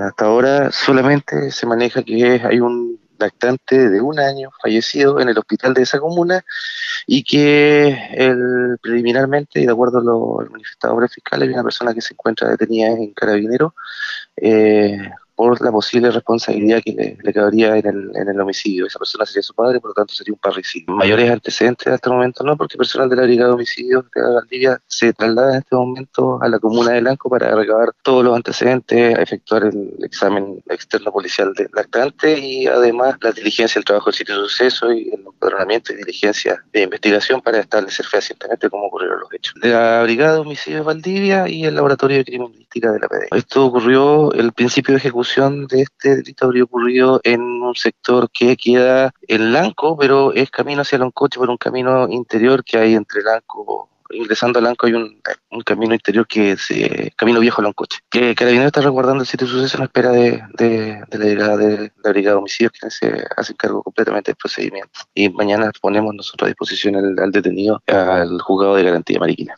Hasta ahora solamente se maneja que hay un lactante de un año fallecido en el hospital de esa comuna y que el, preliminarmente, y de acuerdo a lo manifestado por el fiscal, hay una persona que se encuentra detenida en Carabinero eh, por la posible responsabilidad que le, cabería en el, en el, homicidio. Esa persona sería su padre, por lo tanto sería un parricidio. Mayores antecedentes hasta el momento no, porque personal de la Brigada de Homicidios de Valdivia se traslada en este momento a la comuna de Blanco para recabar todos los antecedentes, efectuar el examen externo policial del lactante y además la diligencia, el trabajo del sitio de suceso y el empadronamiento y diligencia de investigación para establecer fehacientemente cómo ocurrieron los hechos. La Brigada de Homicidios de Valdivia y el Laboratorio de De la PD. Esto ocurrió el principio de ejecución de este delito habría ocurrido en un sector que queda en Lanco, pero es camino hacia Loncoche por un camino interior que hay entre Lanco ingresando a Lanco hay un, camino interior que es camino viejo a Loncoche. Que Carabinero está resguardando el sitio de suceso en espera de, la llegada de la brigada de homicidios que se hace cargo completamente del procedimiento. Y mañana ponemos nosotros a disposición al detenido al juzgado de garantía mariquina.